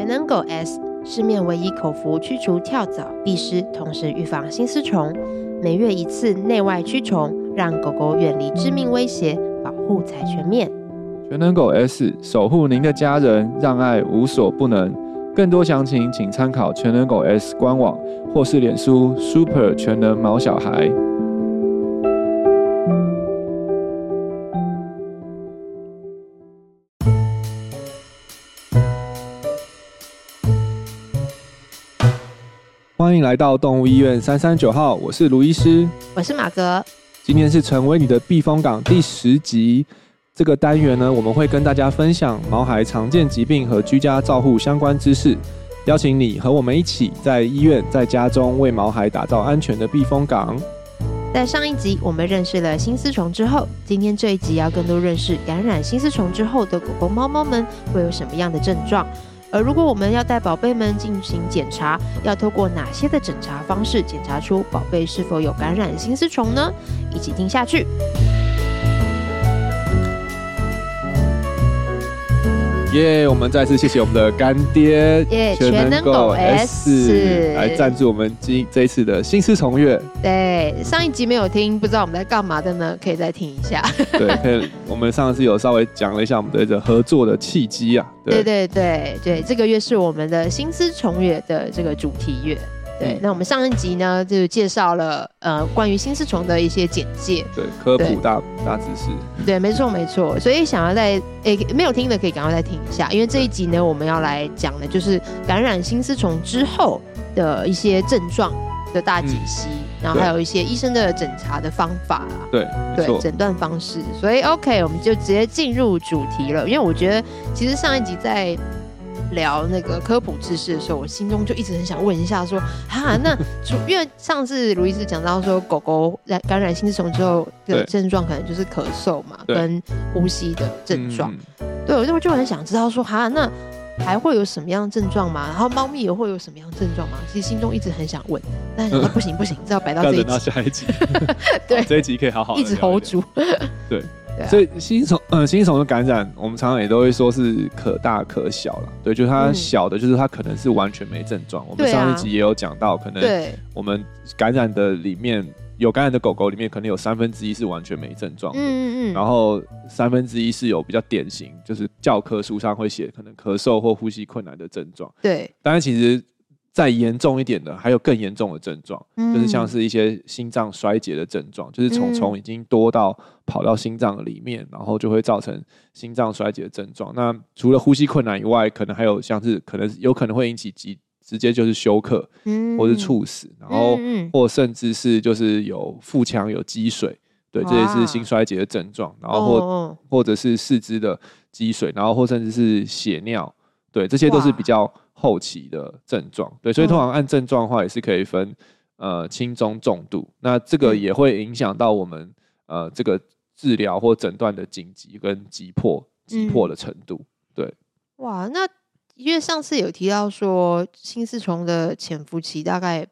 全能狗 S，市面唯一口服驱除跳蚤、壁虱，同时预防心丝虫，每月一次内外驱虫，让狗狗远离致命威胁，保护才全面。全能狗 S 守护您的家人，让爱无所不能。更多详情请参考全能狗 S 官网或是脸书 Super 全能毛小孩。来到动物医院三三九号，我是卢医师，我是马格。今天是成为你的避风港第十集。这个单元呢，我们会跟大家分享毛孩常见疾病和居家照护相关知识，邀请你和我们一起在医院、在家中为毛孩打造安全的避风港。在上一集我们认识了新丝虫之后，今天这一集要更多认识感染新丝虫之后的狗狗、猫猫们会有什么样的症状。而如果我们要带宝贝们进行检查，要透过哪些的检查方式检查出宝贝是否有感染心丝虫呢？一起听下去。耶！我们再次谢谢我们的干爹耶，全能狗 S 来赞助我们今这一次的心思重阅。对，上一集没有听，不知道我们在干嘛的呢？可以再听一下。对，可以。我们上次有稍微讲了一下我们的这个合作的契机啊。对对对对，这个月是我们的心思重月的这个主题月。对，那我们上一集呢，就介绍了呃关于心丝虫的一些简介，对，科普大大知识，对，没错没错，所以想要在诶、欸、没有听的可以赶快再听一下，因为这一集呢，我们要来讲的就是感染新丝虫之后的一些症状的大解析，嗯、然后还有一些医生的诊查的方法啊，对对，诊断方式，所以 OK，我们就直接进入主题了，因为我觉得其实上一集在。聊那个科普知识的时候，我心中就一直很想问一下，说哈，那因为上次卢医师讲到说，狗狗染感染新丝虫之后的症状可能就是咳嗽嘛，跟呼吸的症状。对，我就就很想知道说，哈，那还会有什么样的症状吗？然后猫咪也会有什么样的症状吗？其实心中一直很想问，但是不 行不行，这要摆到这一集，到下一集。对，这一集可以好好一直 hold 住。对。所以心丝虫，呃，心丝虫的感染，我们常常也都会说是可大可小了。对，就是它小的，就是它可能是完全没症状。我们上一集也有讲到，可能我们感染的里面有感染的狗狗里面，可能有三分之一是完全没症状。嗯嗯嗯。然后三分之一是有比较典型，就是教科书上会写可能咳嗽或呼吸困难的症状。对。但是，其实。再严重一点的，还有更严重的症状，嗯、就是像是一些心脏衰竭的症状，就是虫虫已经多到跑到心脏里面，嗯、然后就会造成心脏衰竭的症状。那除了呼吸困难以外，可能还有像是可能有可能会引起急直接就是休克，嗯、或是猝死，然后或甚至是就是有腹腔有积水，对，这也是心衰竭的症状。然后或、哦、或者是四肢的积水，然后或甚至是血尿，对，这些都是比较。后期的症状，对，所以通常按症状的话，也是可以分呃轻中重度。那这个也会影响到我们呃这个治疗或诊断的紧急跟急迫急迫的程度。对，哇，那因为上次有提到说心丝虫的潜伏期大概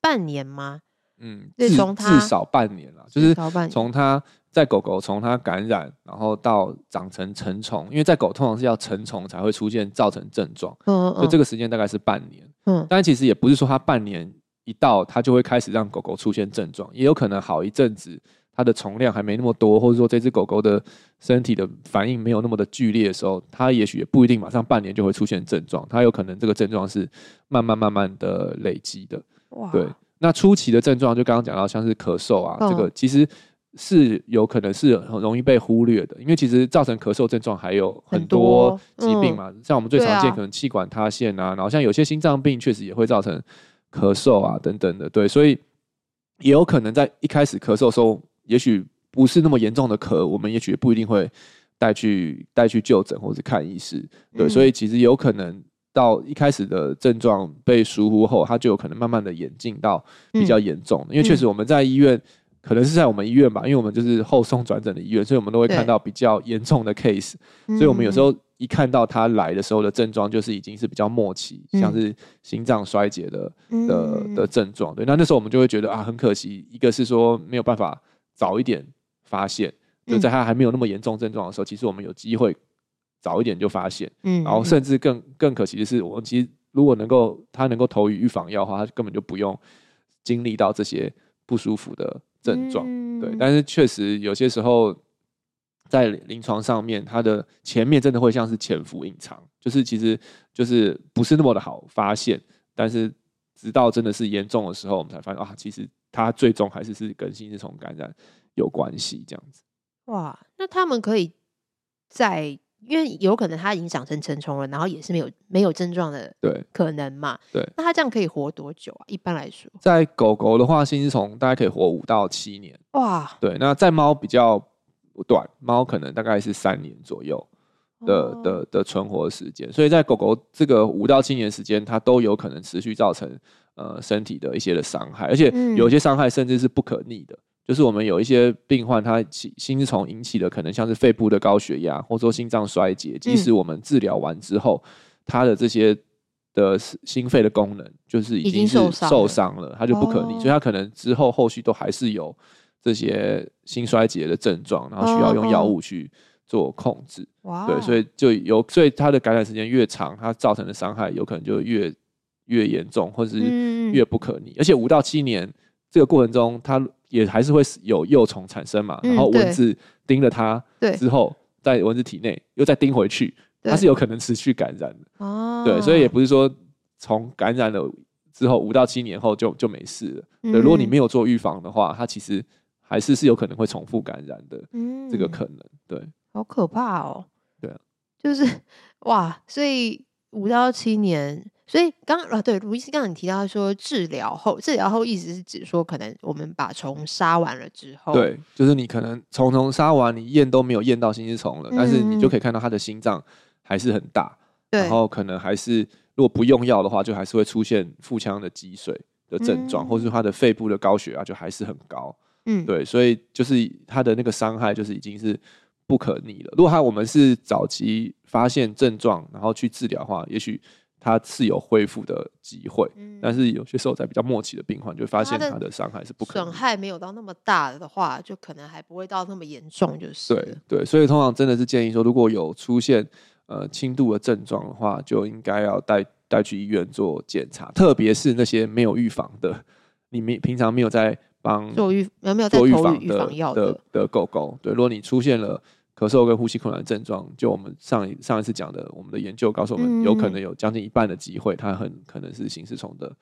半年吗？嗯，至至少半年了，就是从它。在狗狗从它感染，然后到长成成虫，因为在狗通常是要成虫才会出现造成症状，嗯，嗯，所以这个时间大概是半年，嗯，但其实也不是说它半年一到它就会开始让狗狗出现症状，也有可能好一阵子它的虫量还没那么多，或者说这只狗狗的身体的反应没有那么的剧烈的时候，它也许也不一定马上半年就会出现症状，它有可能这个症状是慢慢慢慢的累积的，哇，对，那初期的症状就刚刚讲到像是咳嗽啊，嗯、这个其实。是有可能是很容易被忽略的，因为其实造成咳嗽症状还有很多疾病嘛，嗯、像我们最常见可能气管塌陷啊，啊然后像有些心脏病确实也会造成咳嗽啊等等的，对，所以也有可能在一开始咳嗽的时候，也许不是那么严重的咳，我们也许不一定会带去带去就诊或者看医师，对，嗯、所以其实有可能到一开始的症状被疏忽后，它就有可能慢慢的演进到比较严重，嗯、因为确实我们在医院。可能是在我们医院吧，因为我们就是后送转诊的医院，所以我们都会看到比较严重的 case，所以我们有时候一看到他来的时候的症状，就是已经是比较末期，嗯、像是心脏衰竭的的的症状。对，那那时候我们就会觉得啊，很可惜，一个是说没有办法早一点发现，就在他还没有那么严重症状的时候，其实我们有机会早一点就发现，嗯，然后甚至更更可惜的是，我们其实如果能够他能够投予预防药的话，他根本就不用经历到这些不舒服的症状，嗯、对。但是确实有些时候在临床上面，它的前面真的会像是潜伏隐藏，就是其实就是不是那么的好发现，但是直到真的是严重的时候，我们才发现啊，其实它最终还是是跟新丝虫感染有关系，这样子。哇，那他们可以在。因为有可能它已经长成成虫了，然后也是没有没有症状的，对，可能嘛？对，那它这样可以活多久啊？一般来说，在狗狗的话，心丝虫大概可以活五到七年。哇，对，那在猫比较短，猫可能大概是三年左右的、哦、的的存活时间。所以在狗狗这个五到七年时间，它都有可能持续造成呃身体的一些的伤害，而且有些伤害甚至是不可逆的。就是我们有一些病患，他心丝虫引起的可能像是肺部的高血压，或者说心脏衰竭。即使我们治疗完之后，他的这些的心肺的功能就是已经是受伤了，他就不可逆，所以他可能之后后续都还是有这些心衰竭的症状，然后需要用药物去做控制。对，所以就有，所以他的感染时间越长，它造成的伤害有可能就越越严重，或者是越不可逆。而且五到七年这个过程中，它也还是会有幼虫产生嘛，然后蚊子叮了它之后，在蚊子体内又再叮回去，它是有可能持续感染的。哦，对，所以也不是说从感染了之后五到七年后就就没事了。对，如果你没有做预防的话，它其实还是是有可能会重复感染的。嗯，这个可能，对，好可怕哦。对啊，就是哇，所以五到七年。所以刚啊，对，卢医师刚刚你提到说治疗后，治疗后意思是指说，可能我们把虫杀完了之后，对，就是你可能虫虫杀完，你验都没有验到心丝虫了，嗯，但是你就可以看到它的心脏还是很大，对，然后可能还是如果不用药的话，就还是会出现腹腔的积水的症状，嗯，或是它的肺部的高血压就还是很高，嗯，对，所以就是它的那个伤害就是已经是不可逆了。如果它我们是早期发现症状，然后去治疗的话，也许。它是有恢复的机会，嗯，但是有些时候在比较末期的病患，就会发现它的伤害是不可能。损害没有到那么大的话，就可能还不会到那么严重，就是。对对，所以通常真的是建议说，如果有出现呃轻度的症状的话，就应该要带带去医院做检查，特别是那些没有预防的，你没平常没有在帮做预有没有在投预防药的的，的狗狗，对，如果你出现了。咳嗽跟呼吸困难的症状，就我们上一上一次讲的，我们的研究告诉我们，有可能有将近一半的机会，它很可能是心丝虫的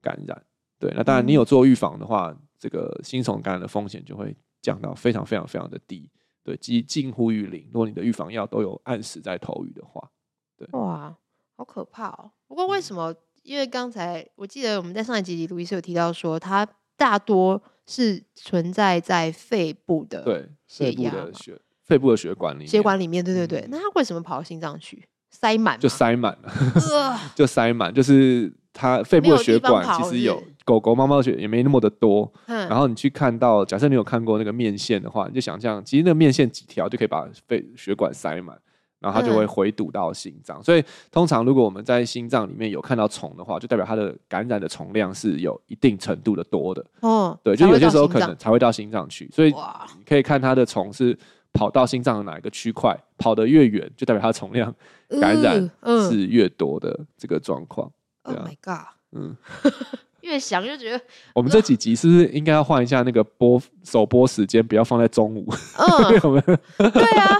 感染。对，那当然你有做预防的话，这个心虫感染的风险就会降到非常非常非常的低，对，几近乎于零。如果你的预防药都有按时在投予的话，对，哇，好可怕哦。不过为什么？因为刚才我记得我们在上一集里，卢医师有提到说，它大多是存在在肺部的，对，肺部的血。肺部的血管里面，血管里面，对对对，嗯、那它为什么跑到心脏去？塞满，就塞满了，就塞满，就是它肺部的血管其实有狗狗、猫猫的血也没那么的多。然后你去看到，假设你有看过那个面线的话，你就想象，其实那个面线几条就可以把肺血管塞满，然后它就会回堵到心脏。所以通常如果我们在心脏里面有看到虫的话，就代表它的感染的虫量是有一定程度的多的。哦，对，就有些时候可能才会到心脏去。所以你可以看它的虫是。跑到心脏的哪一个区块，跑得越远，就代表它重量感染是越多的这个状况。Oh my god！嗯，越想就觉得，我们这几集是不是应该要换一下那个播首播时间，不要放在中午？嗯，有没有？对啊。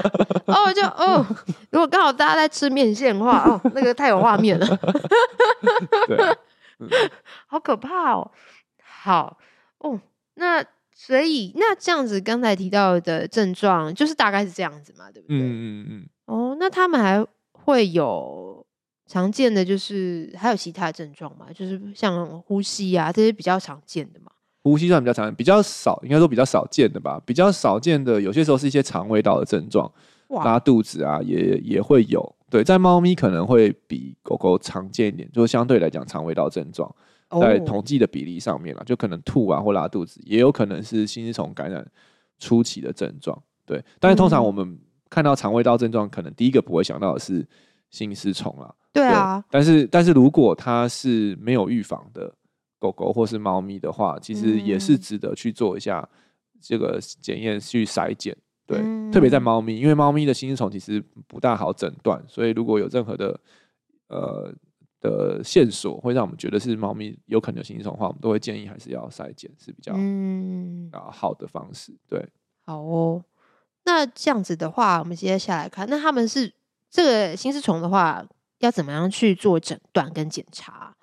哦，就哦，如果刚好大家在吃面线的话，哦，那个太有画面了。对，嗯，好可怕哦。好哦，那。所以那这样子，刚才提到的症状就是大概是这样子嘛，对不对？嗯嗯嗯。哦，那他们还会有常见的，就是还有其他的症状嘛？就是像呼吸啊这些比较常见的嘛？呼吸算比较常见，比较少，应该说比较少见的吧？比较少见的，有些时候是一些肠胃道的症状，拉肚子啊，也也会有。对，在猫咪可能会比狗狗常见一点，就是相对来讲肠胃道症状。在统计的比例上面了，就可能吐啊或拉肚子，也有可能是心丝虫感染初期的症状。对，但是通常我们看到肠胃道症状，可能第一个不会想到的是心丝虫啦。对啊，但是但是如果它是没有预防的狗狗或是猫咪的话，其实也是值得去做一下这个检验去筛检。对，嗯、特别在猫咪，因为猫咪的心丝虫其实不大好诊断，所以如果有任何的呃的线索会让我们觉得是猫咪有可能有心丝虫的话，我们都会建议还是要筛检是比较嗯好的方式。对，好哦。那这样子的话，我们接下来看，那他们是这个心丝虫的话，要怎么样去做诊断跟检查？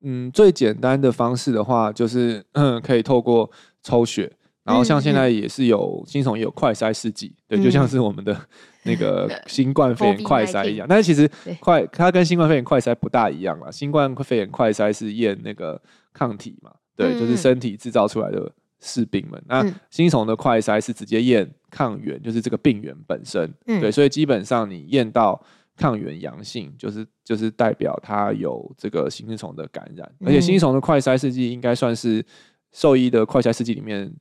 嗯，最简单的方式的话，就是嗯，可以透过抽血，然后像现在也是有心丝虫也有快筛试剂，对，就像是我们的 那个新冠肺炎快筛一样。但是其实快它跟新冠肺炎快筛不大一样啦，新冠肺炎快筛是验那个抗体嘛，对，就是身体制造出来的士兵们。那心丝虫的快筛是直接验抗原，就是这个病原本身，对，所以基本上你验到。抗原阳性就是就是代表它有这个心丝虫的感染，而且心丝虫的快筛试剂应该算是兽医的快筛试剂里面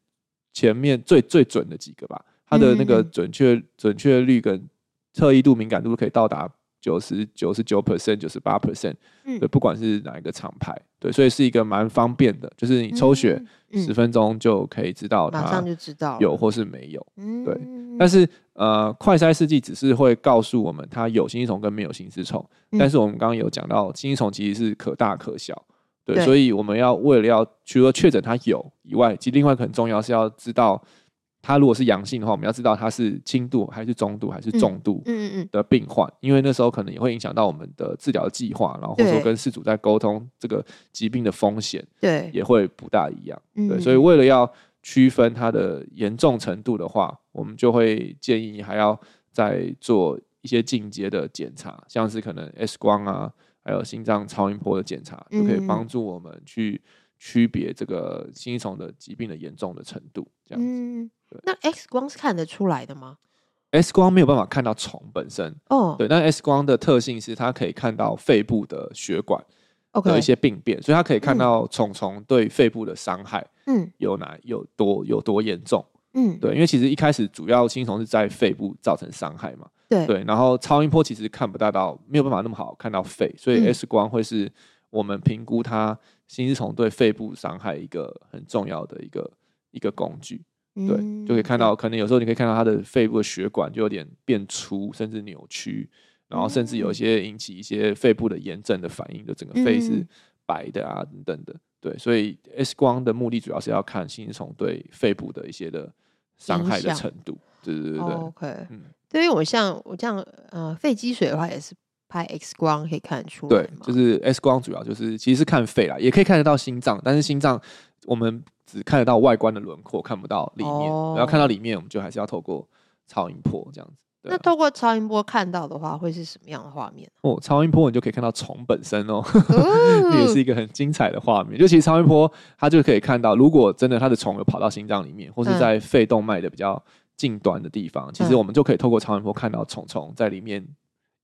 前面最最准的几个吧，它的那个准确准确率跟特异度敏感度都可以到达九十九十九 percent 九十八 percent，对，不管是哪一个厂牌，对，所以是一个蛮方便的，就是你抽血十分钟就可以知道它马上就知道有或是没有，对，但是。呃，快筛试剂只是会告诉我们它有心丝虫跟没有心丝虫，嗯、但是我们刚刚有讲到，心丝虫其实是可大可小，对，对，所以我们要为了要除了确诊它有以外，其实另外一个很重要是要知道它如果是阳性的话，我们要知道它是轻度还是中度还是重度的病患，嗯嗯嗯，因为那时候可能也会影响到我们的治疗计划，然后或者说跟事主在沟通这个疾病的风险，对，也会不大一样，对，对，所以为了要。区分它的严重程度的话，我们就会建议还要再做一些进阶的检查，像是可能 X 光啊，还有心脏超音波的检查，就可以帮助我们去区别这个心丝虫的疾病的严重的程度。这样子。那 X 光是看得出来的吗？X 光没有办法看到虫本身哦，对。但 X 光的特性是它可以看到肺部的血管。有一些病变，所以他可以看到虫虫对肺部的伤害，嗯，有哪有多有多严重，嗯，对，因为其实一开始主要心丝虫是在肺部造成伤害嘛，对。对，然后超音波其实看不大到，没有办法那么好看到肺，所以 X 光会是我们评估它心丝虫对肺部伤害一个很重要的一个一个工具，对，就可以看到，可能有时候你可以看到它的肺部的血管就有点变粗，甚至扭曲。然后甚至有一些引起一些肺部的炎症的反应，就整个肺是白的啊等等的，对，所以 X 光的目的主要是要看心丝虫对肺部的一些的伤害的程度，对对对对。OK，嗯，对于我像我这样呃肺积水的话，也是拍 X 光可以看得出来。对，就是 X 光主要就是其实是看肺啦，也可以看得到心脏，但是心脏我们只看得到外观的轮廓，看不到里面。然后看到里面，我们就还是要透过超音波这样子。那透过超音波看到的话，会是什么样的画面？哦，超音波你就可以看到虫本身哦，这 也是一个很精彩的画面。就其实超音波它就可以看到，如果真的它的虫有跑到心脏里面，或是在肺动脉的比较近端的地方，嗯、其实我们就可以透过超音波看到虫虫在里面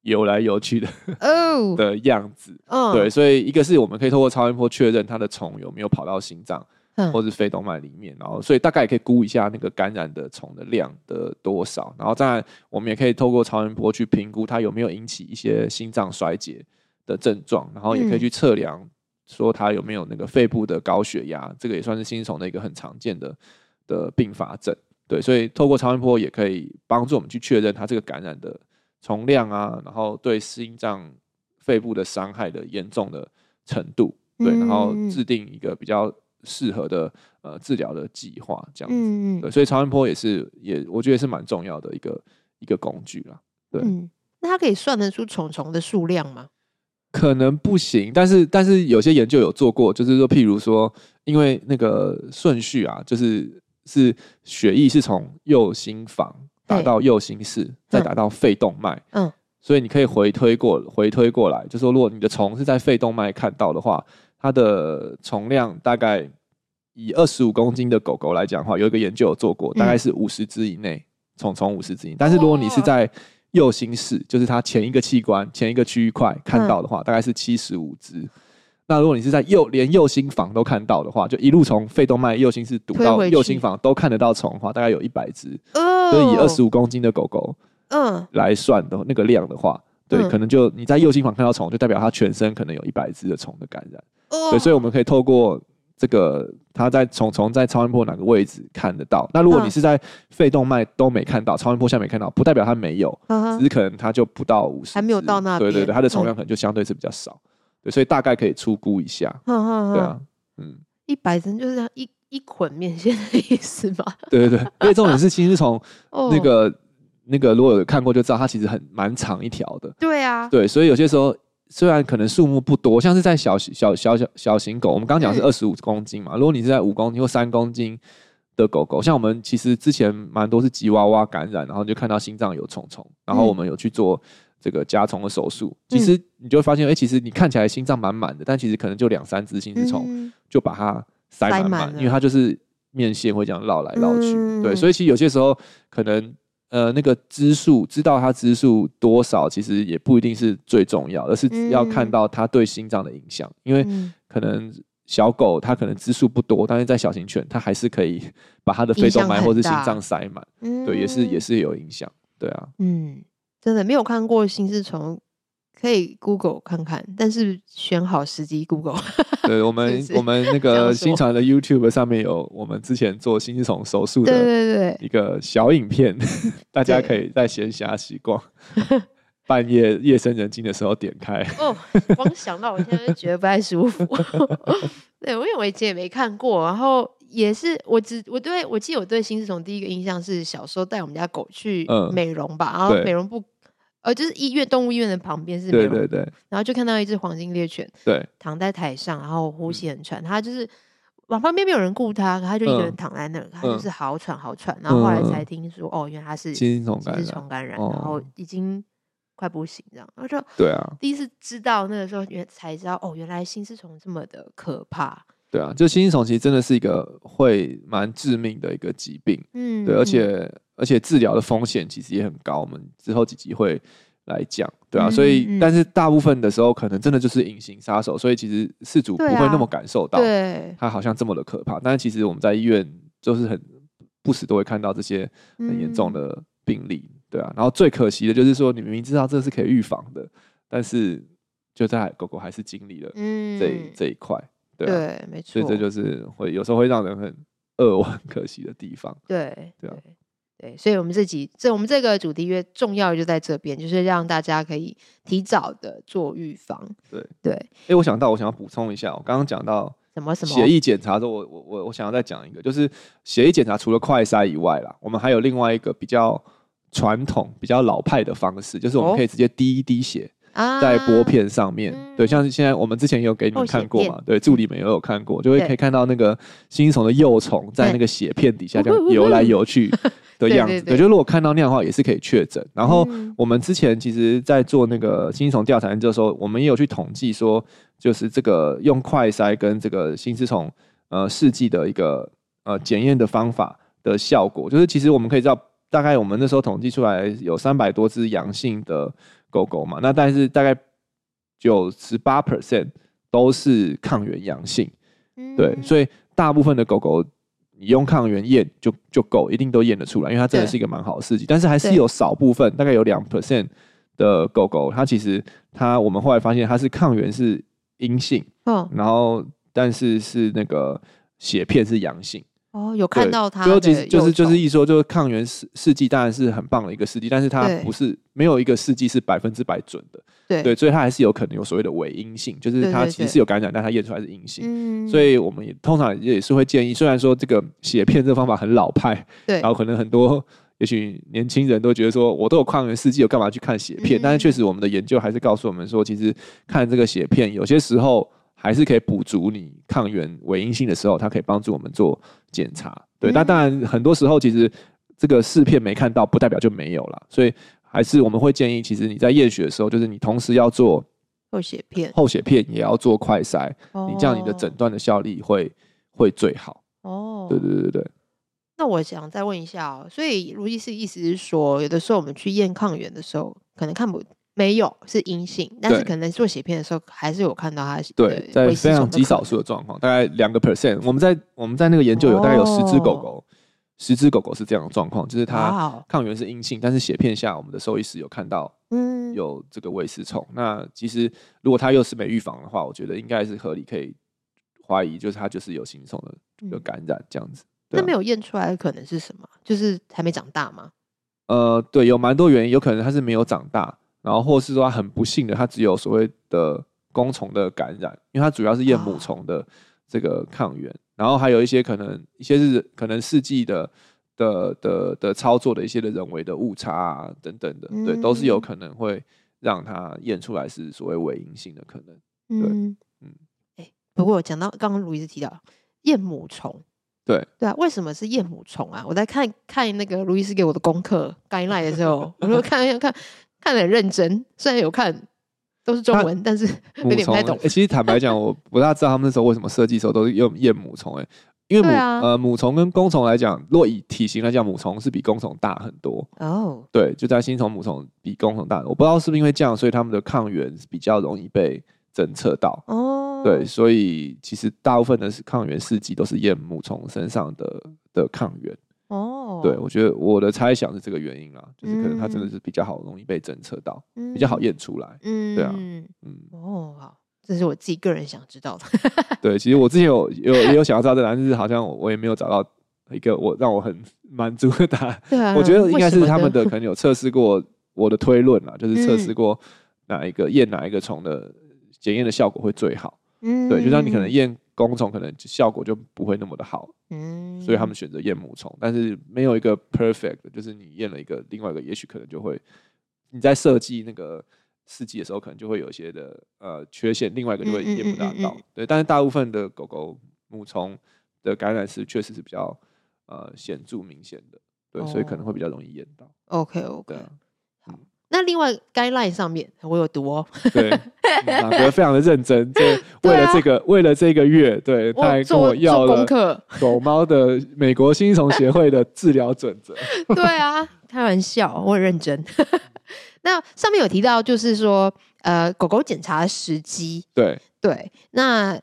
游来游去的哦 的样子。嗯，对，所以一个是我们可以透过超音波确认它的虫有没有跑到心脏。或是肺动脉里面，然后所以大概也可以估一下那个感染的虫的量的多少，然后当然我们也可以透过超音波去评估它有没有引起一些心脏衰竭的症状，然后也可以去测量说它有没有那个肺部的高血压，这个也算是心丝虫的一个很常见的的并发症。对，所以透过超音波也可以帮助我们去确认它这个感染的虫量啊，然后对心脏、肺部的伤害的严重的程度，对，然后制定一个比较。适合的呃治疗的计划这样子，嗯、对，所以超音波也是也我觉得是蛮重要的一个一个工具啦。对，嗯、那它可以算得出虫虫的数量吗？可能不行，但是但是有些研究有做过，就是说譬如说，因为那个顺序啊，就是是血液是从右心房打到右心室，再打到肺动脉，嗯，所以你可以回推过回推过来，就是说如果你的虫是在肺动脉看到的话。它的虫量大概以二十五公斤的狗狗来讲的话，有一个研究有做过，大概是五十只以内，虫虫五十只以内。但是如果你是在右心室，就是它前一个器官、前一个区域块看到的话，大概是七十五只。那如果你是在右连右心房都看到的话，就一路从肺动脉右心室堵到右心房都看得到虫的话，大概有一百只。所以以二十五公斤的狗狗，嗯，来算的那个量的话，对，可能就你在右心房看到虫，就代表它全身可能有一百只的虫的感染。对，所以我们可以透过这个它在虫虫在超音波哪个位置看得到。那如果你是在肺动脉都没看到，超音波下没看到，不代表它没有，只是可能它就不到五十，还没有到那边。对对对，它的虫量可能就相对是比较少。对，所以大概可以初估一下。对啊，嗯，一百针就是这样一一捆面线的意思吗？对对对，因为重点是心丝虫那个那个，如果有看过就知道，它其实很蛮长一条的。对啊，对，所以有些时候。虽然可能数目不多，像是在小小小小小型狗，我们刚刚讲是二十五公斤嘛。如果你是在五公斤或三公斤的狗狗，像我们其实之前蛮多是吉娃娃感染，然后就看到心脏有虫虫，然后我们有去做这个夹虫的手术。其实你就会发现，哎，其实你看起来心脏满满的，但其实可能就两三只心丝虫就把它塞满满，因为它就是面线会这样绕来绕去。对，所以其实有些时候可能。呃，那个支数知道它支数多少，其实也不一定是最重要，而是要看到它对心脏的影响。嗯、因为可能小狗它可能支数不多，但是在小型犬它还是可以把它的肺动脉或是心脏塞满，对，也是也是有影响，对啊。嗯，真的没有看过心丝虫。可以 Google 看看，但是选好时机 Google。对，我们我们那个新传的 YouTube 上面有我们之前做心丝虫手术的对对一个小影片，大家可以在闲暇时光、半夜夜深人静的时候点开。哦，光想到我现在就觉得不太舒服。对，因为我以前也没看过，然后也是我只我对我记得我对新丝虫第一个印象是小时候带我们家狗去美容吧，嗯、然后美容部。呃，就是医院动物医院的旁边是对对对，然后就看到一只黄金猎犬，对，躺在台上，然后呼吸很喘，它就是往旁边没有人顾它，它就一个人躺在那儿，它就是好喘好喘，然后后来才听说，哦，原来它是心丝虫感染，然后已经快不行这样，然后就对啊，第一次知道那个时候原才知道，哦，原来心丝虫这么的可怕，对啊，就心丝虫其实真的是一个会蛮致命的一个疾病，嗯，对，而且。而且治疗的风险其实也很高，我们之后几集会来讲，对啊，所以但是大部分的时候可能真的就是隐形杀手，所以其实事主不会那么感受到，对，它好像这么的可怕。但是其实我们在医院就是很不时都会看到这些很严重的病例，对啊。然后最可惜的就是说，你明明知道这是可以预防的，但是就在狗狗还是经历了这这一块，对对，没错。所以这就是会有时候会让人很 扼腕可惜的地方，对对啊。对，所以，我们这集这我们这个主题越重要就在这边，就是让大家可以提早的做预防。对对，哎对，我想到，我想要补充一下，我刚刚讲到什么什么血液检查的时候，我我我我想要再讲一个，就是血液检查除了快筛以外啦，我们还有另外一个比较传统、比较老派的方式，就是我们可以直接滴一滴血。哦在玻片上面，啊、对，像现在我们之前也有给你们看过嘛，对，助理们也有看过，就会可以看到那个心丝虫的幼虫在那个血片底下这样游来游去的样子。对，就如果看到那样的话，也是可以确诊。然后我们之前其实，在做那个心丝虫调查研究的时候，我们也有去统计说，就是这个用快筛跟这个新丝虫呃试剂的一个呃检验的方法的效果，就是其实我们可以知道，大概我们那时候统计出来有三百多只阳性的。狗狗嘛，那但是大概九十八 percent 都是抗原阳性，嗯、对，所以大部分的狗狗你用抗原验就就够，一定都验得出来，因为它真的是一个蛮好的试剂。但是还是有少部分，大概有两 percent 的狗狗，它其实它我们后来发现它是抗原是阴性，哦、然后但是是那个血片是阳性。哦，有看到它，就其实就是就是一说，就是抗原试试剂当然是很棒的一个试剂，但是它不是没有一个试剂是百分之百准的，对对，所以它还是有可能有所谓的伪阴性，就是它其实是有感染，但它验出来是阴性，所以我们也通常也是会建议，虽然说这个血片这个方法很老派，对，然后可能很多也许年轻人都觉得说我都有抗原试剂，我干嘛去看血片？但是确实我们的研究还是告诉我们说，其实看这个血片有些时候。还是可以补足你抗原伪阴性的时候，它可以帮助我们做检查。对，那当然很多时候其实这个试片没看到，不代表就没有了。所以还是我们会建议，其实你在验血的时候，就是你同时要做后血片，后血片也要做快筛，你这样你的诊断的效力会会最好。哦，对对对对。那我想再问一下哦，所以卢医师意思是说，有的时候我们去验抗原的时候，可能看不。没有是阴性，但是可能做血片的时候还是有看到它。对，在非常极少数的状况，大概两个 percent。我们在我们在那个研究有大概有十只狗狗，十只狗狗是这样的状况，就是它抗原是阴性，但是血片下我们的兽医师有看到，嗯，有这个胃丝虫。那其实如果它又是没预防的话，我觉得应该是合理可以怀疑就是它就是有新虫的有感染这样子。那没有验出来的可能是什么？就是还没长大吗？呃，对，有蛮多原因，有可能它是没有长大，然后或是说它很不幸的，它只有所谓的弓虫的感染，因为它主要是验母虫的这个抗原，哦、然后还有一些可能一些是可能试剂的的的的，操作的一些的人为的误差啊等等的，嗯、对，都是有可能会让它验出来是所谓伪阴性的可能。对，嗯，哎、欸，不过讲到刚刚卢医师提到验母虫。对对啊，为什么是验母虫啊？我在看看那个卢医师给我的功课，刚来的时候，我说看一看看，看得很认真。虽然有看都是中文，但是有点不太懂。欸、其实坦白讲，我 不大知道他们那时候为什么设计的时候都是用验母虫。哎，因为母、啊、呃母虫跟公虫来讲，若以体型来讲，母虫是比公虫大很多。哦，对，就在新虫母虫比公虫大。我不知道是不是因为这样，所以他们的抗原比较容易被侦测到。哦。对，所以其实大部分的抗原试剂都是验母虫身上的的抗原。哦，对，我觉得我的猜想是这个原因啦，就是可能它真的是比较好，容易被侦测到，嗯、比较好验出来。嗯，对啊，嗯，哦，好，这是我自己个人想知道的。对，其实我之前有有也有想要知道这个，但是好像我也没有找到一个我让我很满足的答案。对啊，我觉得应该是他们的可能有测试过我的推论啦，就是测试过哪一个验哪一个虫的检验的效果会最好。嗯，对，就像你可能验公虫，可能效果就不会那么的好，嗯，所以他们选择验母虫，但是没有一个 perfect，就是你验了一个，另外一个也许可能就会你在设计那个试剂的时候，可能就会有一些的呃缺陷，另外一个就会验不大到，对，但是大部分的狗狗母虫的感染是确实是比较呃显著明显的，对，所以可能会比较容易验到。OK OK。那另外，guideline 上面我有读哦。对，马哥非常的认真，就为了这个，啊、为了这个月，对，他还跟我要了狗猫的美国新虫协会的治疗准则。对啊，开玩笑，我很认真。那上面有提到，就是说，呃，狗狗检查的时机，对对，那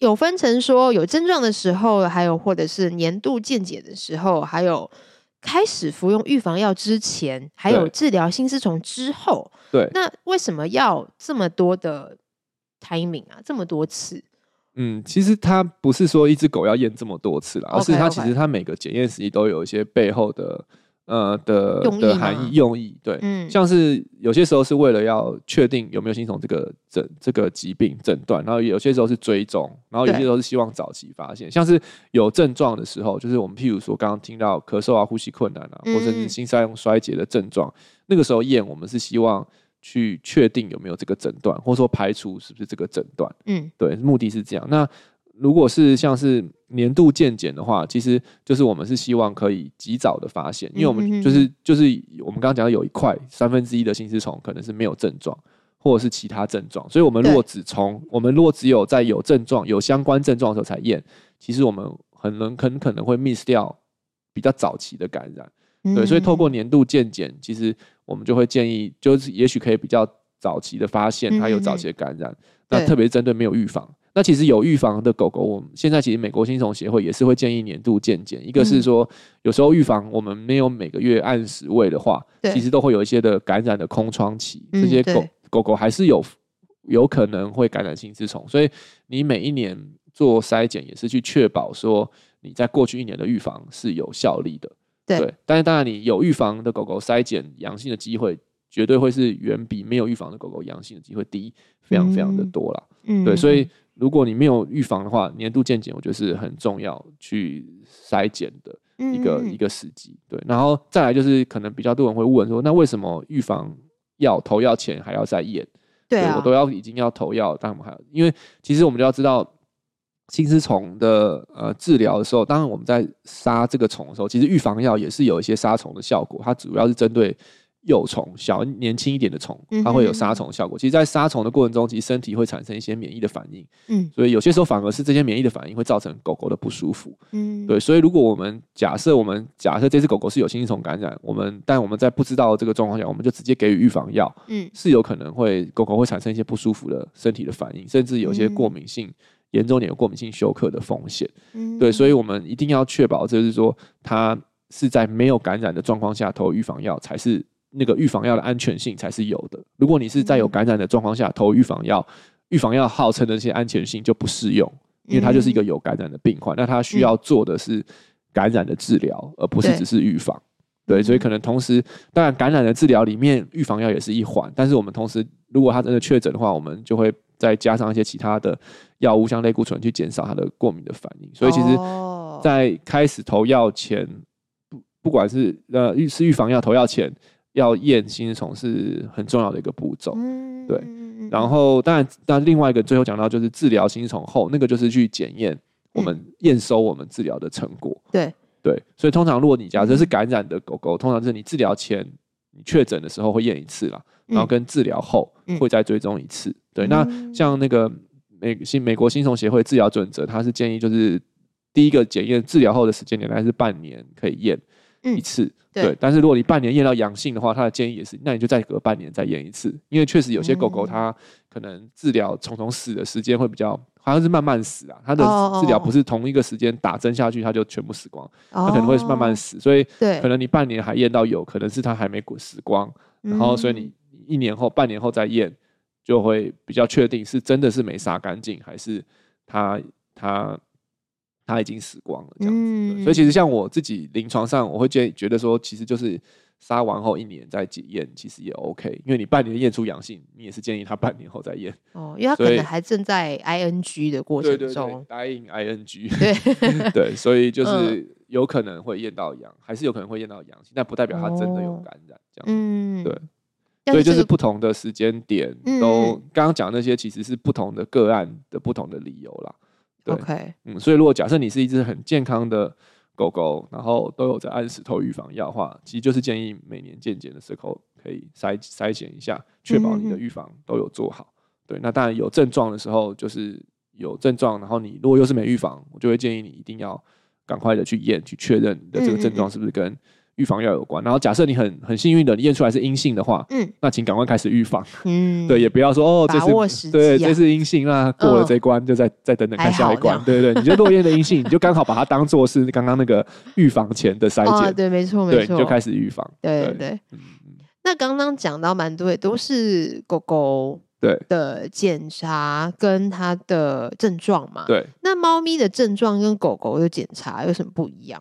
有分成说有症状的时候，还有或者是年度健检的时候，还有。开始服用预防药之前，还有治疗心丝虫之后，对，那为什么要这么多的 timing 啊？这么多次？嗯，其实它不是说一只狗要验这么多次啦，而是它其实它每个检验时期都有一些背后的。呃的的含义用意，对，嗯，像是有些时候是为了要确定有没有新虫这个诊这个疾病诊断，然后有些时候是追踪，然后有些时候是希望早期发现。像是有症状的时候，就是我们譬如说刚刚听到咳嗽啊、呼吸困难啊，或者是心塞用衰竭的症状，那个时候验我们是希望去确定有没有这个诊断，或者说排除是不是这个诊断，嗯，对，目的是这样。那如果是像是年度健检的话，其实就是我们是希望可以及早的发现，因为我们就是就是我们刚刚讲的有一块三分之一的心丝虫可能是没有症状，或者是其他症状，所以我们如果只从我们如果只有在有症状有相关症状的时候才验，其实我们很能很可能会 miss 掉比较早期的感染，对，所以透过年度健检，其实我们就会建议，就是也许可以比较早期的发现它有早期的感染，那特别针对没有预防。那其实有预防的狗狗，我们现在其实美国新虫协会也是会建议年度健检。一个是说，有时候预防我们没有每个月按时喂的话，其实都会有一些的感染的空窗期，这些狗狗狗还是有有可能会感染心丝虫。所以你每一年做筛检也是去确保说你在过去一年的预防是有效力的。对，但是当然你有预防的狗狗筛检阳性的机会，绝对会是远比没有预防的狗狗阳性的机会低，非常非常的多了。嗯，对，所以。如果你没有预防的话，年度健检我觉得是很重要去筛检的一个、嗯、一个时机。对，然后再来就是可能比较多人会问说，那为什么预防药投药前还要再验？对，我都要已经要投药，但我们还要，因为其实我们就要知道，心丝虫的呃治疗的时候，当然我们在杀这个虫的时候，其实预防药也是有一些杀虫的效果，它主要是针对。幼虫小年轻一点的虫，它会有杀虫效果。其实，在杀虫的过程中，其实身体会产生一些免疫的反应。嗯，所以有些时候反而是这些免疫的反应会造成狗狗的不舒服。嗯，对。所以，如果我们假设我们假设这只狗狗是有心丝虫感染，我们但我们在不知道这个状况下，我们就直接给予预防药，嗯，是有可能会狗狗会产生一些不舒服的身体的反应，甚至有些过敏性严重点有过敏性休克的风险。嗯，对。所以我们一定要确保，就是说它是在没有感染的状况下投预防药才是。那个预防药的安全性才是有的。如果你是在有感染的状况下投预防药，预防药号称的这些安全性就不适用。因为它就是一个有感染的病患，那它需要做的是感染的治疗，而不是只是预防。对，所以可能同时，当然感染的治疗里面预防药也是一环，但是我们同时，如果他真的确诊的话，我们就会再加上一些其他的药物，像类固醇去减少他的过敏的反应。所以其实，在开始投药前，不不管是呃是预防药投药前要验新丝虫是很重要的一个步骤。对。然后当然，那另外一个最后讲到就是治疗新丝虫后，那个就是去检验我们验收我们治疗的成果。对。对，所以通常如果你假设是感染的狗狗，通常是你治疗前你确诊的时候会验一次啦，然后跟治疗后会再追踪一次。对，那像那个美新美国新虫协会治疗准则，它是建议就是第一个检验治疗后的时间点大概是半年可以验一次。对，但是如果你半年验到阳性的话，他的建议也是，那你就再隔半年再验一次，因为确实有些狗狗它可能治疗虫虫死的时间会比较。好像是慢慢死啊，它的治疗不是同一个时间打针下去，它就全部死光，它可能会是慢慢死，所以可能你半年还验到有，可能是它还没死光，然后所以你一年后、半年后再验，就会比较确定是真的是没杀干净，还是它它它已经死光了这样子。所以其实像我自己临床上，我会觉觉得说，其实就是。杀完后一年再检验，其实也 OK，因为你半年验出阳性，你也是建议他半年后再验。哦，因为他可能还正在 ING 的过程中，dying ING。对对，所以就是有可能会验到阳，还是有可能会验到阳性，但不代表他真的有感染。这样，嗯，对。所以就是不同的时间点，都刚刚讲那些其实是不同的个案的不同的理由啦。OK，嗯，所以如果假设你是一只很健康的。狗狗，然后都有在按时投预防药的话，其实就是建议每年健检的时候可以筛筛检一下，确保你的预防都有做好。对，那当然有症状的时候，就是有症状，然后你如果又是没预防，我就会建议你一定要赶快的去验，去确认你的这个症状是不是跟。预防药有关，然后假设你很很幸运的，你验出来是阴性的话，嗯，那请赶快开始预防，嗯，对，也不要说哦，这是、啊、对，这是阴性，那过了这一关就再再等等看下一关，对对对，你就落验的阴性，你就刚好把它当做是刚刚那个预防前的筛检、哦，对，没错没错，对，就开始预防，对对对。嗯、那刚刚讲到蛮多，都是狗狗对的检查跟它的症状嘛，对。那猫咪的症状跟狗狗的检查有什么不一样？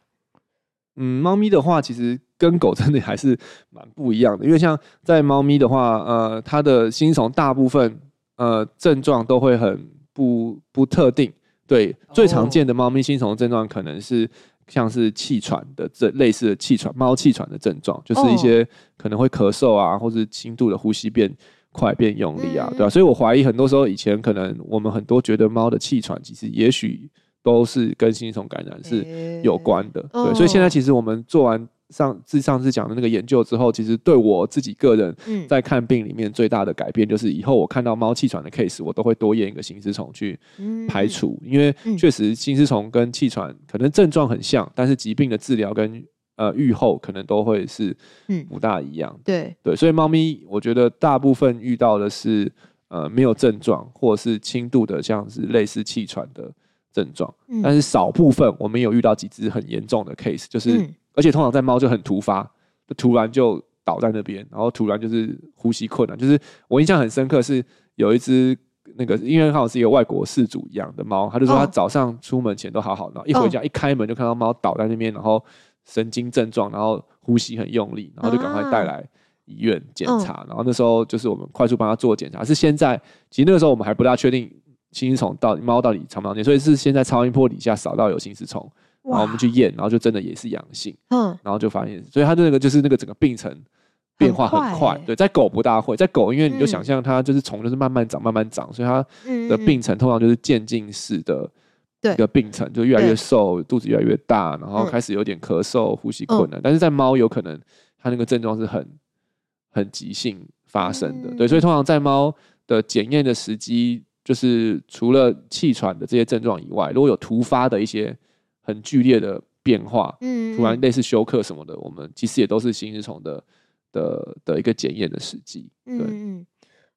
嗯，猫咪的话，其实跟狗真的还是蛮不一样的，因为像在猫咪的话，呃，它的新丝虫大部分呃症状都会很不不特定。对，最常见的猫咪新丝虫症状可能是像是气喘的这类似的气喘，猫气喘的症状，就是一些可能会咳嗽啊，或者轻度的呼吸变快变用力啊，对吧？所以我怀疑很多时候以前可能我们很多觉得猫的气喘，其实也许。都是跟新丝虫感染是有关的，欸、对，所以现在其实我们做完上自上次讲的那个研究之后，其实对我自己个人在看病里面最大的改变，就是以后我看到猫气喘的 case，我都会多验一个新丝虫去排除，因为确实新丝虫跟气喘可能症状很像，但是疾病的治疗跟呃预后可能都会是不大一样，对。对，所以猫咪我觉得大部分遇到的是呃没有症状或者是轻度的，像是类似气喘的。症状，但是少部分我们有遇到几只很严重的 case，就是、嗯、而且通常在猫就很突发，就突然就倒在那边，然后突然就是呼吸困难。就是我印象很深刻，是有一只那个，因为刚好是一个外国饲主养的猫，他就说他早上出门前都好好，然后一回家一开门就看到猫倒在那边，然后神经症状，然后呼吸很用力，然后就赶快带来医院检查。然后那时候就是我们快速帮他做检查，是现在其实那个时候我们还不大确定。新丝虫到底猫到底常不常见？所以是先在超音波底下扫到有新丝虫，然后我们去验，然后就真的也是阳性。嗯，然后就发现，所以它的那个就是那个整个病程变化很快。很快欸、对，在狗不大会，在狗因为你就想象它就是虫就是慢慢长慢慢长，所以它的病程通常就是渐进式的一个病程，就越来越瘦，肚子越来越大，然后开始有点咳嗽、呼吸困难。但是在猫有可能它那个症状是很很急性发生的。对，所以通常在猫的检验的时机。就是除了气喘的这些症状以外，如果有突发的一些很剧烈的变化，嗯，突然类似休克什么的，我们其实也都是新丝虫的的的一个检验的时机。对，嗯，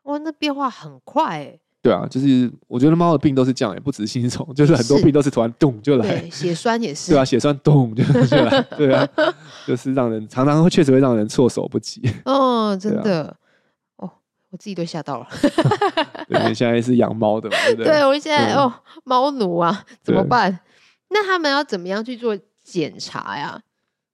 哇，那变化很快哎。对啊，就是我觉得猫的病都是这样，也不止新丝虫，就是很多病都是突然咚就来。血栓也是。对啊，血栓咚就就来。对啊，就是让人常常会确实会让人措手不及。哦，真的。我自己都吓到了。对，因为现在是养猫的嘛，对不对？对，我现在哦，猫奴啊，怎么办？那他们要怎么样去做检查呀？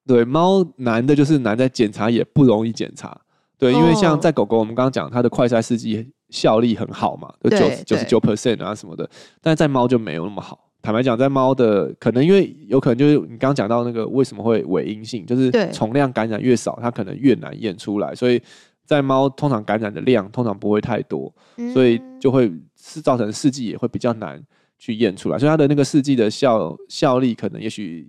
对，猫难的就是难在检查也不容易检查。对，因为像在狗狗，我们刚刚讲它的快筛试剂效力很好嘛，就九九十九 percent 啊什么的，但是在猫就没有那么好。坦白讲，在猫的可能因为有可能就是你刚刚讲到那个为什么会伪阴性，就是虫量感染越少，它可能越难验出来。所以在猫通常感染的量通常不会太多，所以就会是造成试剂也会比较难去验出来。所以它的那个试剂的效效力可能也许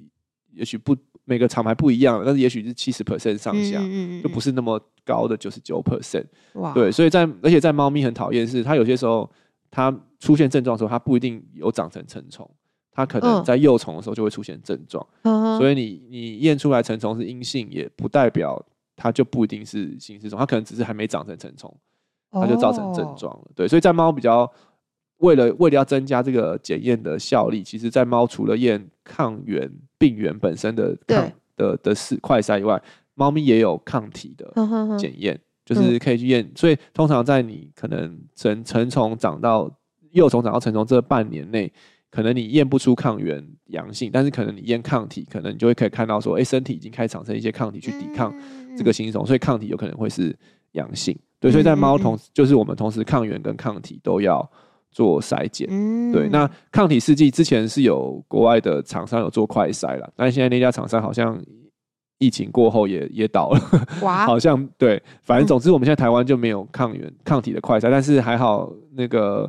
也许不。每个厂牌不一样，但是也许是七十 percent 上下，嗯嗯嗯，就不是那么高的九十九 percent。哇，对，所以在而且在猫咪很讨厌是，它有些时候它出现症状的时候，它不一定有长成成虫，它可能在幼虫的时候就会出现症状。嗯，所以你你验出来成虫是阴性，也不代表它就不一定是心丝虫，它可能只是还没长成成虫，它就造成症状了。对，所以在猫比较。为了为了要增加这个检验的效力，其实，在猫除了验抗原病原本身的抗的的是快筛以外，猫咪也有抗体的检验，就是可以去验。所以，通常在你可能成成虫长到幼虫长到成虫这半年内，可能你验不出抗原阳性，但是可能你验抗体，可能你就会可以看到说，哎，身体已经开始产生一些抗体去抵抗这个新手，所以抗体有可能会是阳性。对，所以在猫同就是我们同时抗原跟抗体都要。做筛检，嗯、对，那抗体试剂之前是有国外的厂商有做快筛了，但现在那家厂商好像疫情过后也也倒了，哇，好像对，反正总之我们现在台湾就没有抗原抗体的快筛，但是还好那个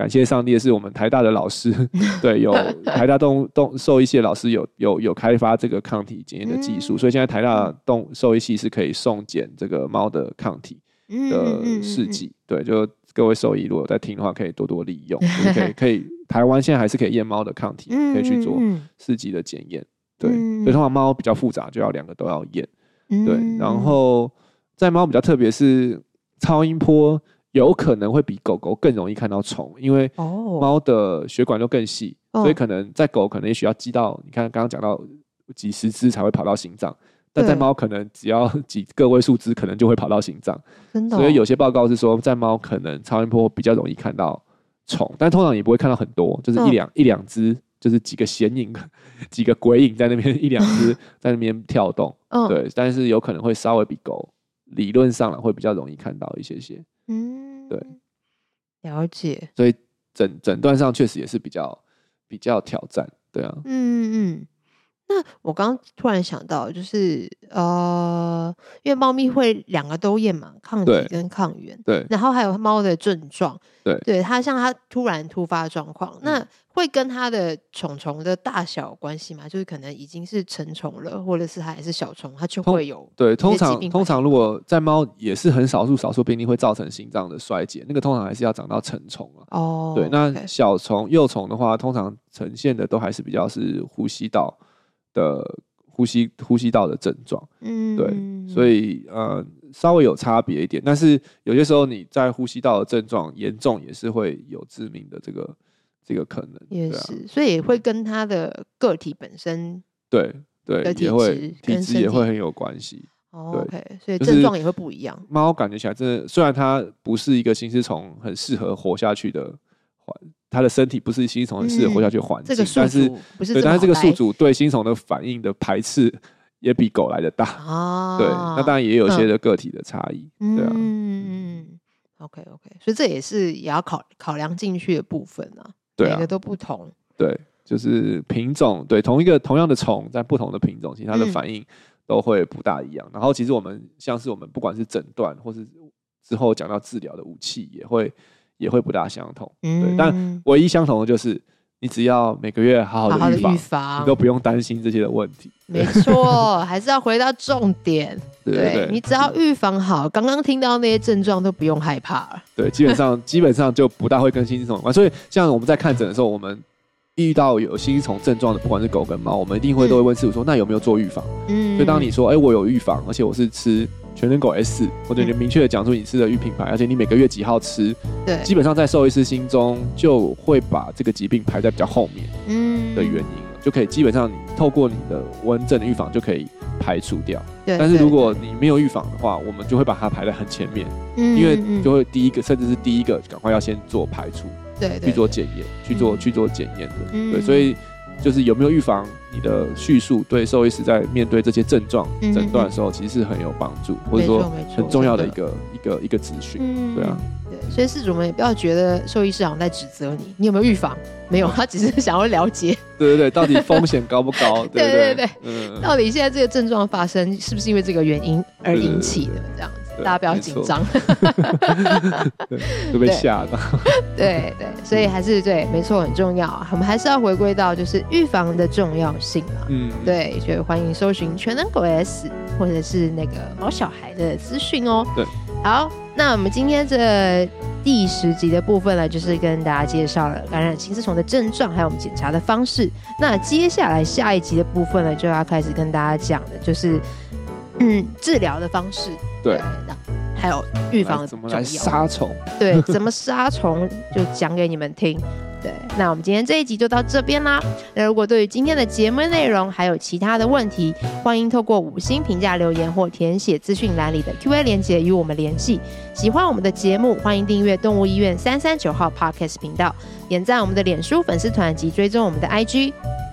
感谢上帝的是我们台大的老师，对，有 台大动动兽医系的老师有有有开发这个抗体检验的技术，嗯、所以现在台大动兽医系是可以送检这个猫的抗体的试剂，对，就。各位兽医如果在听的话，可以多多利用。可以可以，台湾现在还是可以验猫的抗体，可以去做试剂的检验。对，所以通常猫比较复杂，就要两个都要验。对，然后在猫比较特别，是超音波有可能会比狗狗更容易看到虫，因为猫的血管都更细，所以可能在狗可能也需要积到，你看刚刚讲到几十只才会跑到心脏。但在猫可能只要几个位数只，可能就会跑到心脏。真的，所以有些报告是说，在猫可能超音波比较容易看到虫，但通常也不会看到很多，就是一两一两只，就是几个显影、几个鬼影在那边，一两只 在那边跳动。对，但是有可能会稍微比狗理论上来会比较容易看到一些些。嗯，对，了解。所以诊诊断上确实也是比较比较挑战。对啊，嗯嗯。那我刚刚突然想到，就是呃，因为猫咪会两个都验嘛，抗体跟抗原，对，然后还有猫的症状，对，对，它像它突然突发状况，嗯、那会跟它的虫虫的大小有关系吗？就是可能已经是成虫了，或者是它还是小虫，它就会有对。通常通常如果在猫也是很少数少数病例会造成心脏的衰竭，那个通常还是要长到成虫了。哦，对，那小虫幼虫的话，通常呈现的都还是比较是呼吸道。的呼吸呼吸道的症状，嗯，对，所以呃稍微有差别一点，但是有些时候你在呼吸道的症状严重，也是会有致命的这个这个可能，也是，啊、所以也会跟他的个体本身对对也会体质也会很有关系，哦、对所以症状也会不一样。猫感觉起来真的，虽然它不是一个心丝虫很适合活下去的环。它的身体不是新虫很适合活下去的环境，但是对，但是这个宿主对新虫的反应的排斥也比狗来的大啊。对，那当然也有些的个体的差异，对啊。嗯，OK OK，所以这也是也要考考量进去的部分啊。对，每个都不同。对，就是品种，对，同一个同样的虫，在不同的品种，其实它的反应都会不大一样。然后，其实我们像是我们不管是诊断，或是之后讲到治疗的武器，也会。也会不大相同，嗯、对，但唯一相同的就是你只要每个月好好的预防，防你都不用担心这些的问题。没错，还是要回到重点，对，对，对，你只要预防好，刚刚听到那些症状都不用害怕了。对，基本上基本上就不大会跟心丝虫有关。所以像我们在看诊的时候，我们遇到有心丝虫症状的，不管是狗跟猫，我们一定会都会问师傅说，嗯、那有没有做预防？嗯，所以当你说，哎、欸，我有预防，而且我是吃。全能狗 S，或者你明确的讲出你吃的预品牌，而且你每个月几号吃，对，基本上在兽医师心中就会把这个疾病排在比较后面，嗯，的原因了。就可以基本上你透过你的温症的预防就可以排除掉。对。但是如果你没有预防的话，我们就会把它排在很前面，嗯，因为就会第一个甚至是第一个赶快要先做排除，对，去做检验，去做去做检验的，对，所以。就是有没有预防？你的叙述对兽医师在面对这些症状诊断的时候，其实是很有帮助，或者说很重要的一个一个一个资讯。对啊，对，所以事主们也不要觉得兽医师好像在指责你，你有没有预防？没有，他只是想要了解。对对对，到底风险高不高？对对对，嗯，到底现在这个症状发生是不是因为这个原因而引起的？这样子。大家不要紧张，都 被吓到。对对，所以还是对，没错，很重要。我们还是要回归到就是预防的重要性啊。嗯，对，所以欢迎搜寻全能狗 S 或者是那个毛小孩的资讯哦。对，好，那我们今天这第十集的部分呢，就是跟大家介绍了感染心丝虫的症状，还有我们检查的方式。那接下来下一集的部分呢，就要开始跟大家讲的就是。嗯，治疗的方式对，还有预防怎么来杀虫，对，怎么杀虫就讲给你们听。对，那我们今天这一集就到这边啦。那如果对于今天的节目内容还有其他的问题，欢迎透过五星评价留言或填写资讯栏里的 Q&A 连接与我们联系。喜欢我们的节目，欢迎订阅动物医院三三九号 Podcast 频道，点赞我们的脸书粉丝团及追踪我们的 IG。